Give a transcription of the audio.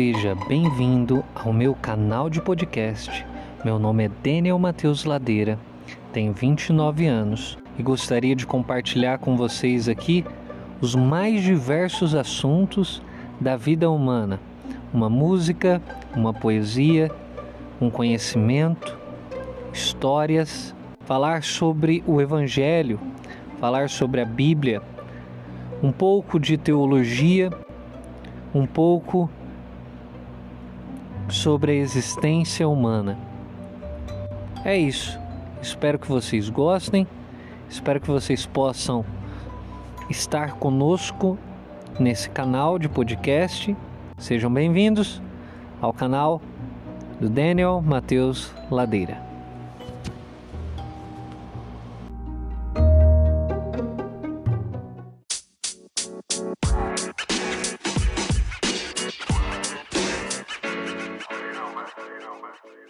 Seja bem-vindo ao meu canal de podcast. Meu nome é Daniel Matheus Ladeira, tenho 29 anos e gostaria de compartilhar com vocês aqui os mais diversos assuntos da vida humana: uma música, uma poesia, um conhecimento, histórias, falar sobre o Evangelho, falar sobre a Bíblia, um pouco de teologia, um pouco sobre a existência humana. É isso. Espero que vocês gostem. Espero que vocês possam estar conosco nesse canal de podcast. Sejam bem-vindos ao canal do Daniel Matheus Ladeira. for you.